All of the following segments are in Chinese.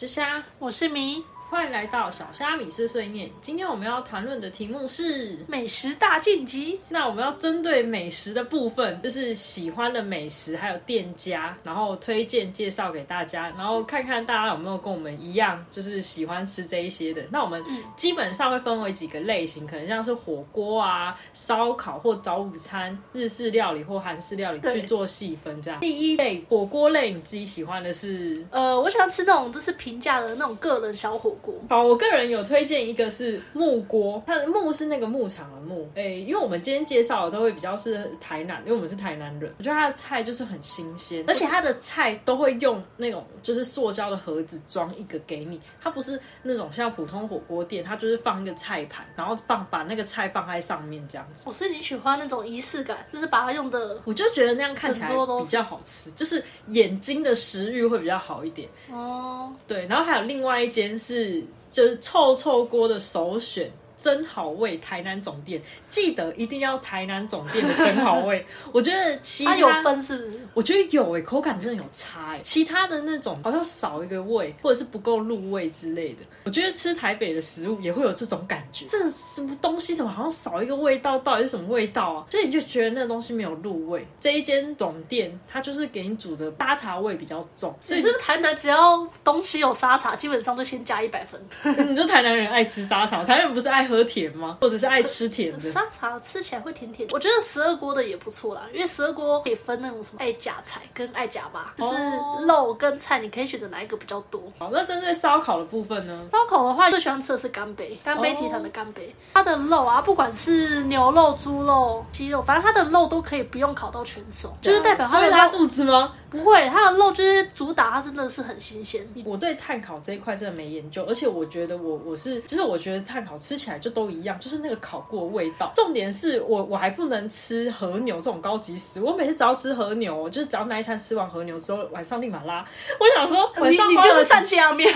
是虾，我是米。欢迎来到小虾米碎碎念。今天我们要谈论的题目是，美食大晋级。那我们要针对美食的部分，就是喜欢的美食还有店家，然后推荐介绍给大家，然后看看大家有没有跟我们一样，就是喜欢吃这一些的。那我们基本上会分为几个类型，可能像是火锅啊、烧烤或早午餐、日式料理或韩式料理去做细分。这样，第一类火锅类，你自己喜欢的是？呃，我喜欢吃那种就是平价的那种个人小火锅。好，我个人有推荐一个是木锅，它的木是那个牧场的木，诶、因为我们今天介绍的都会比较是台南，因为我们是台南人，我觉得它的菜就是很新鲜，而且它的菜都会用那种就是塑胶的盒子装一个给你，它不是那种像普通火锅店，它就是放一个菜盘，然后放把那个菜放在上面这样子。我所以你喜欢那种仪式感，就是把它用的我就觉得那样看起来比较好吃，就是眼睛的食欲会比较好一点。哦，对，然后还有另外一间是就是臭臭锅的首选。真好味台南总店，记得一定要台南总店的真好味。我觉得其他它有分是不是？我觉得有诶、口感真的有差诶、其他的那种好像少一个味，或者是不够入味之类的。我觉得吃台北的食物也会有这种感觉，这什么东西怎么好像少一个味道？到底是什么味道啊？所以你就觉得那个东西没有入味。这一间总店它就是给你煮的沙茶味比较重，所以你是不是台南只要东西有沙茶，基本上都先加一百分。你说台南人爱吃沙茶，台南人不是爱喝甜吗？或者是爱吃甜的？沙茶吃起来会甜甜的，我觉得十二锅的也不错啦，因为十二锅可以分那种什么爱夹菜跟爱夹吧，就是哦肉跟菜，你可以选择哪一个比较多。好，那针对烧烤的部分呢？烧烤的话，最喜欢吃的是干杯，干杯集团的干杯，它的肉啊，不管是牛肉、猪肉、鸡肉，反正它的肉都可以不用烤到全熟，就是代表它的会拉肚子吗？不会，它的肉就是主打，它真的是很新鲜。我对碳烤这一块真的没研究，而且我觉得我我是，就是我觉得碳烤吃起来就都一样，就是那个烤过的味道。重点是我我还不能吃和牛这种高级食物，我每次只要吃和牛，我就是只要那一餐吃完和牛之后，晚上立马拉。我想说晚上花了你就是善家庙，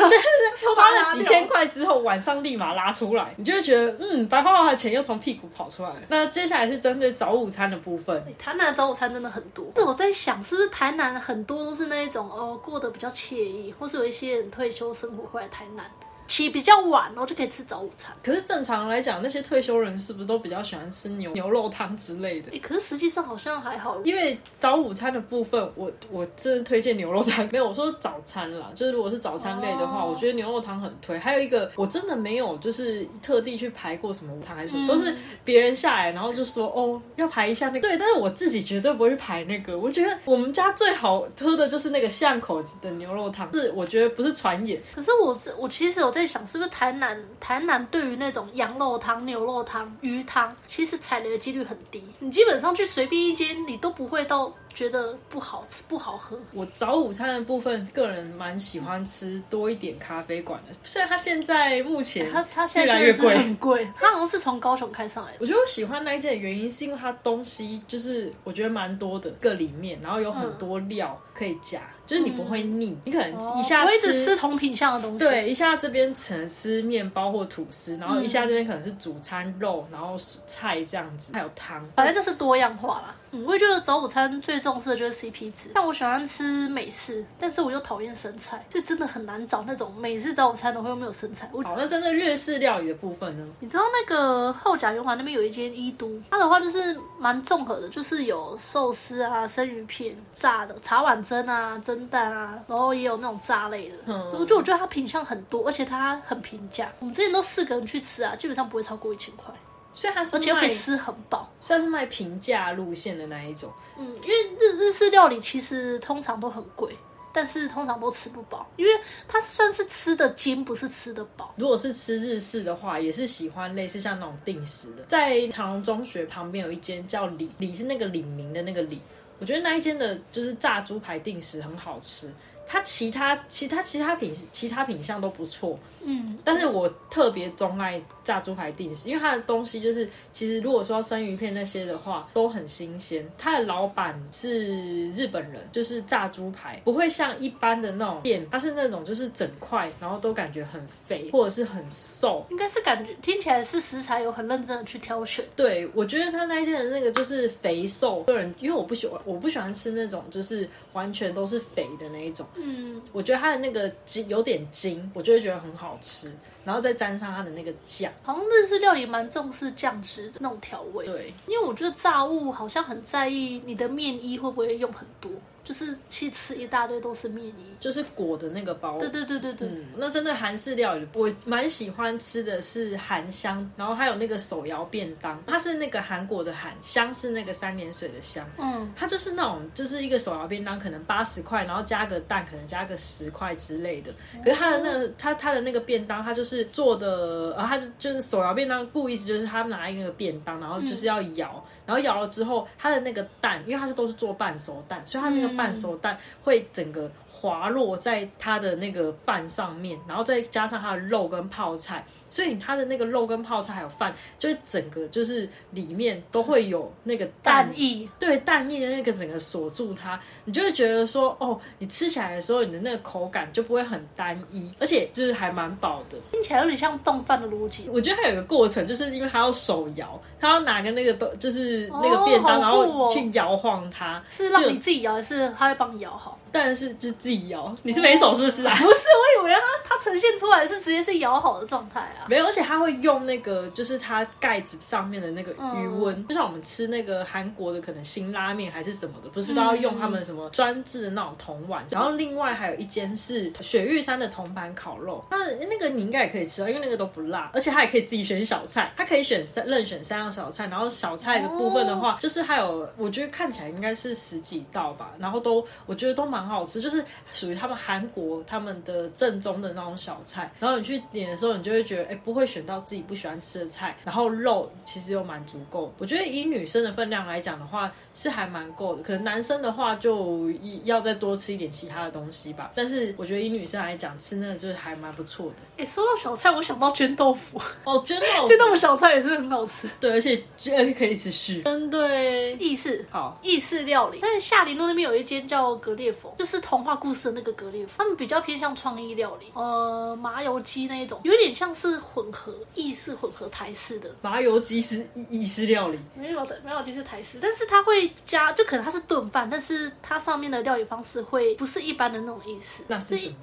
花了几千块之后，晚上立马拉出来，你就会觉得嗯，白花花的钱又从屁股跑出来了。那接下来是针对早午餐的部分，台南的早午餐真的很多。这我在想，是不是台南很多都是那一种哦，过得比较惬意，或是有一些人退休生活回来台南，起比较晚，然后就可以吃早午餐。可是正常来讲，那些退休人是不是都比较喜欢吃牛牛肉汤之类的？诶，可是实际上好像还好。因为早午餐的部分，我我真的推荐牛肉汤。没有，我说早餐啦，就是如果是早餐类的话，哦我觉得牛肉汤很推。还有一个，我真的没有就是特地去排过什么汤还是什么，嗯都是别人下来然后就说哦要排一下那个。对，但是我自己绝对不会去排那个。我觉得我们家最好喝的就是那个巷口的牛肉汤，是我觉得不是传言。可是我这我其实有在想，是不是台南台南对于那种羊肉汤、牛肉汤、鱼汤，其实踩雷的几率很低。你基本上去随便一间，你都不会到觉得不好吃、不好喝。我早午餐的部分，个人蛮喜欢吃多一点咖啡馆的，虽然它现在目前它它现越在越来越贵，很贵，它好像是从高雄开上来的。我觉得我喜欢那一件的原因是因为它东西就是我觉得蛮多的，个里面然后有很多料可以夹，就是你不会腻，你可能一下我会一直吃。吃同品相的东西。对，一下这边可能吃面包或吐司，然后一下这边可能是主餐肉，然后菜这样子，还有汤。反正就是多样化啦。嗯，我也觉得早午餐最重视的就是 CP 值。但我喜欢吃美式，但是我又讨厌生菜，所以真的很难找那种美式早午餐的会又没有生菜。我好，那针对日式料理的部分呢？你知道那个后甲圆环那边有一间伊都，它的话就是蛮综合的，就是有寿司啊、生鱼片、炸的茶碗蒸啊、蒸蛋啊，然后也有那种炸类的。嗯我就我觉得它品相很多，而且它很平价。我们之前都四个人去吃啊，基本上不会超过一千块，所以它是而且又可以吃很饱。算是卖平价路线的那一种。嗯，因为日日式料理其实通常都很贵，但是通常都吃不饱，因为它算是吃的精，不是吃的饱。如果是吃日式的话，也是喜欢类似像那种定时的。在长隆中学旁边有一间叫李李是那个李明的那个李，我觉得那一间的就是炸猪排定时很好吃。它其他其他其他品其他品相都不错，嗯，但是我特别钟爱炸猪排定时，因为它的东西就是，其实如果说生鱼片那些的话，都很新鲜。它的老板是日本人，就是炸猪排不会像一般的那种店，它是那种就是整块，然后都感觉很肥或者是很瘦。应该是感觉听起来是食材有很认真的去挑选。对，我觉得他那一间的那个就是肥瘦，个人因为我不喜欢，我不喜欢吃那种就是完全都是肥的那一种。嗯，我觉得它的那个筋有点筋，我就会觉得很好吃，然后再沾上它的那个酱。好像日式料理蛮重视酱汁的那种调味，对，因为我觉得炸物好像很在意你的面衣会不会用很多，就是去吃一大堆都是面衣。就是裹的那个包。对对对对对，嗯，那针对韩式料理，我蛮喜欢吃的是韩香，然后还有那个手摇便当，它是那个韩国的韩香，是那个三点水的香。嗯，它就是那种，就是一个手摇便当，可能八十块，然后加个蛋，可能加个十块之类的。可是它的那个，它它的那个便当，它就是做的，呃，它就就是手摇便当，顾意思就是他们拿一个便当，然后就是要摇，然后摇了之后，它的那个蛋，因为它是都是做半熟蛋，所以它那个半熟蛋会整个滑落在它的那个饭上面，然后再加上它的肉跟泡菜，所以它的那个肉跟泡菜还有饭，就是整个就是里面都会有那个蛋蛋液，对蛋液的那个整个锁住它，你就会觉得说，哦，你吃起来的时候，你的那个口感就不会很单一，而且就是还蛮饱的。听起来有点像冻饭的逻辑。我觉得它有一个过程，就是因为它要手摇，它要拿个那个都就是那个便当，哦然后去摇晃它，是让你自己摇，还是他会帮你摇好？但是就是自己摇。你是没手是不是啊？不是，我以为他它呈现出来是直接是摇好的状态啊。没有，而且他会用那个，就是它盖子上面的那个余温，就像我们吃那个韩国的可能辛拉面还是什么的，不是都要用他们什么专制的那种铜碗。然后另外还有一间是雪玉山的铜板烤肉，那那个你应该也可以吃到，因为那个都不辣，而且他也可以自己选小菜，他可以选三任选三样小菜，然后小菜的部分的话，就是还有我觉得看起来应该是十几道吧，然后都我觉得都蛮好吃，就是属于他们韩国他们的正宗的那种小菜。然后你去点的时候，你就会觉得哎不会选到自己不喜欢吃的菜，然后肉其实又蛮足够的。我觉得以女生的分量来讲的话，是还蛮够的。可能男生的话就要再多吃一点其他的东西吧。但是我觉得以女生来讲，吃那个就是还蛮不错的。哎、说到小菜，我想到绢豆腐，哦，真的哦，绢豆腐小菜也是很好吃。对，而且而且可以一直续。针，对。意式好，意式料理，但是夏林路那边有一间叫格列佛，就是童话故事的那个格列佛，他们比较偏向创意料理，呃，麻油鸡那一种，有点像是混合意式混合台式的，麻油鸡是意式料理，没有的，麻油鸡是台式，但是它会加，就可能它是炖饭，但是它上面的料理方式会不是一般的那种意思，那是怎么样？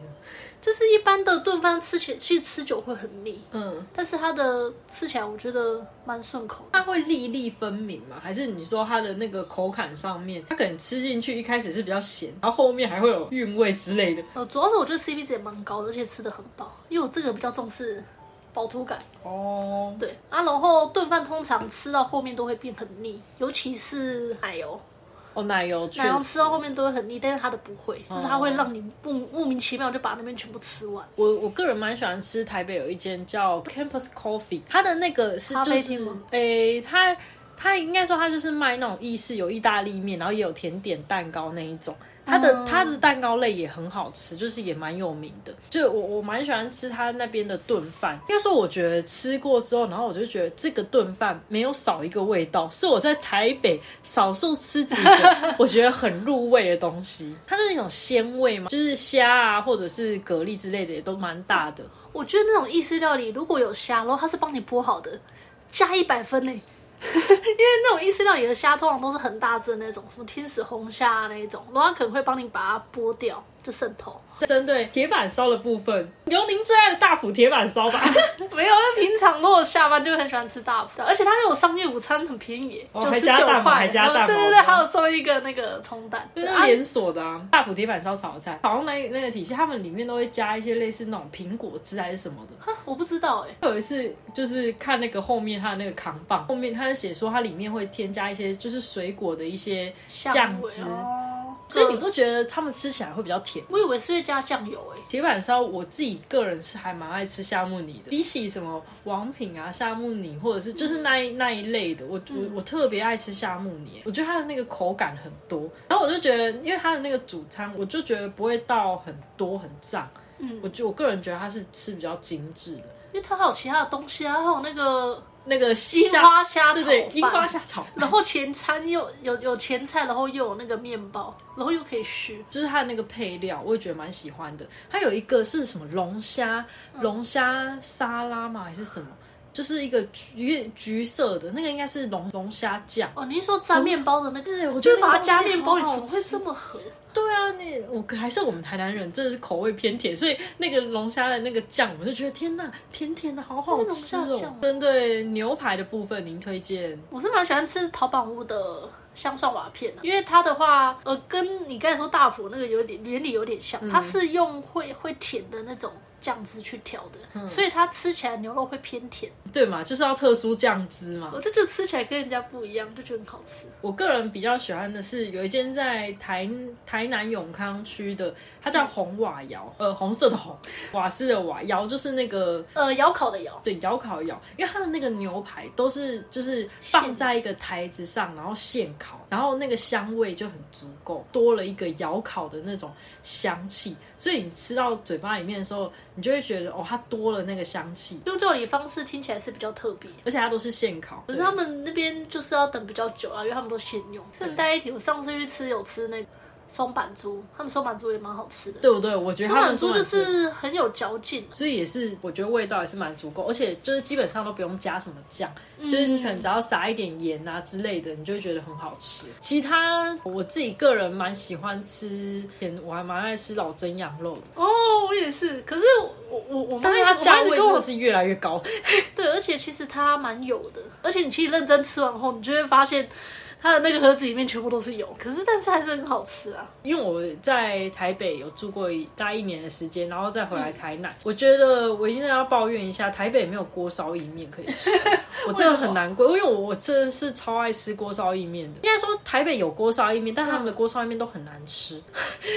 就是一般的炖饭吃起其实吃久会很腻，嗯，但是它的吃起来我觉得蛮顺口。它会粒粒分明吗？还是你说它的那个口感上面，它可能吃进去一开始是比较咸，然后后面还会有韵味之类的？呃，主要是我觉得 CP 值也蛮高的，而且吃的很饱，因为我这个比较重视饱足感。哦，对啊，然后炖饭通常吃到后面都会变很腻，尤其是奶油，哦，奶油确奶油吃到后面都会很腻，但是它的不会，就是它会让你莫莫名其妙就把那边全部吃完。我我个人蛮喜欢吃台北有一间叫 Campus Coffee，它的那个是咖就是诶，它它应该说它就是卖那种意式有意大利面，然后也有甜点蛋糕那一种。它的、嗯它的蛋糕类也很好吃，就是也蛮有名的。就我我蛮喜欢吃它那边的炖饭。应该说，我觉得吃过之后，然后我就觉得这个炖饭没有少一个味道，是我在台北少数吃几个 我觉得很入味的东西。它就是一种鲜味嘛，就是虾啊，或者是蛤蜊之类的，也都蛮大的。我觉得那种意式料理如果有虾，然后它是帮你剥好的，加一百分呢。因为那种意式料理的虾通常都是很大只的那种，什么天使红虾啊那一种，然后它可能会帮你把它剥掉，就渗透。针对铁板烧的部分，由您最爱的大埔铁板烧吧？没有，因为平常如果下班就很喜欢吃大埔，而且它有商业午餐，很便宜，哦九十还加蛋吗九块，还加蛋对对对，还有送一个那个葱蛋。那是啊连锁的啊，大埔铁板烧炒菜，好像那那个体系，他们里面都会加一些类似那种苹果汁还是什么的。我不知道哎、有一次就是看那个后面它的那个扛棒，后面它是写说它里面会添加一些就是水果的一些酱汁，哦，所以你不觉得他们吃起来会比较甜？我以为是会加酱油哎、铁板烧我自己个人是还蛮爱吃夏目尼的，比起什么王品啊、夏目尼或者是就是那一、那一类的，我我我特别爱吃夏目尼，我觉得它的那个口感很多，然后我就觉得因为它的那个主餐，我就觉得不会到很多很胀，嗯。我就我个人觉得它是吃比较精致的，因为它还有其他的东西啊，还有那个那个樱虾花虾炒对对，樱花，虾炒然后前餐又有有前菜，然后又有那个面包，然后又可以续。就是它的那个配料，我也觉得蛮喜欢的。它有一个是什么龙虾，嗯龙虾沙拉嘛？还是什么？就是一个橘橘色的那个，应该是龙龙虾酱。哦，您说沾面包的那个，是我觉得就是把它加面包里，怎么会这么合？对啊，你我还是我们台南人，真的是口味偏甜，所以那个龙虾的那个酱，我就觉得天呐，甜甜的，好好吃哦。针对牛排的部分，您推荐？我是蛮喜欢吃淘宝屋的香蒜瓦片的、因为它的话，呃，跟你刚才说大埔那个有点原理有点像，它是用会会甜的那种酱汁去调的，所以它吃起来牛肉会偏甜。对嘛，就是要特殊酱汁嘛我这。就吃起来跟人家不一样，就觉得很好吃。我个人比较喜欢的是有一间在台台南永康区的，它叫红瓦窑，呃，红色的红，瓦斯的瓦，窑就是那个呃，窑烤的窑，对，窑烤窑，因为它的那个牛排都是就是放在一个台子上，然后现烤，然后那个香味就很足够，多了一个窑烤的那种香气，所以你吃到嘴巴里面的时候，你就会觉得哦，它多了那个香气，用料理方式听起来是比较特别。而且它都是现烤。可是他们那边就是要等比较久啊，因为他们都现用。顺带一提，我上次去吃有吃那个松板猪，他们松板猪也蛮好吃的。对不对？我觉得松他们板猪就是很有嚼劲，所以也是，我觉得味道也是蛮足够，而且就是基本上都不用加什么酱，就是你可能只要撒一点盐啊之类的，你就会觉得很好吃。其他我自己个人蛮喜欢吃，我还蛮爱吃老蒸羊肉的，哦，我也是。可是我我我妈但是一直我妈它价位真的是越来越高。对，而且其实它蛮有的，而且你其实认真吃完后，你就会发现它的那个盒子里面全部都是油，可是但是还是很好吃啊。因为我在台北有住过大概一年的时间，然后再回来台南，我觉得我一定要抱怨一下，台北没有锅烧意面可以吃，我真的很难过，因为我我真的是超爱吃锅烧意面的。应该说台北有锅烧意面，但他们的锅烧意面都很难吃。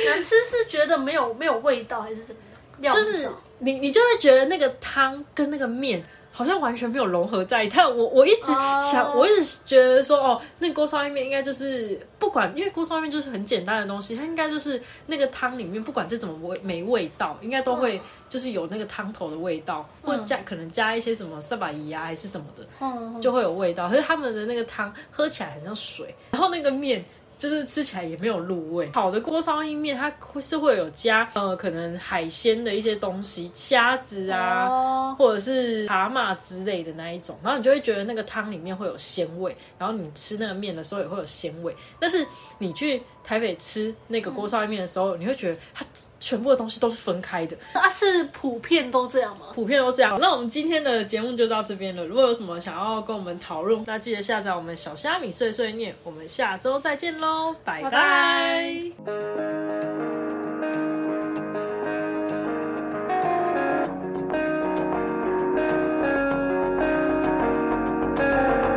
难吃是觉得没有没有味道，还是怎么样？料就是少你你就会觉得那个汤跟那个面好像完全没有融合在一起。但我我一直想哦我一直觉得说，哦，那个锅烧意面应该就是不管，因为锅烧意面就是很简单的东西，它应该就是那个汤里面不管这怎么味没味道，应该都会就是有那个汤头的味道，或加可能加一些什么萨巴姨啊还是什么的，嗯，就会有味道。可是他们的那个汤喝起来很像水，然后那个面。就是吃起来也没有入味。好的锅烧意面，它会是会有加呃可能海鲜的一些东西，虾子啊，哦，或者是蛤蟆之类的那一种，然后你就会觉得那个汤里面会有鲜味，然后你吃那个面的时候也会有鲜味。但是你去台北吃那个锅烧意面的时候，你会觉得它全部的东西都是分开的，啊是普遍都这样吗？普遍都这样。那我们今天的节目就到这边了。如果有什么想要跟我们讨论，那记得下载我们小虾米碎碎念。我们下周再见喽，拜拜拜拜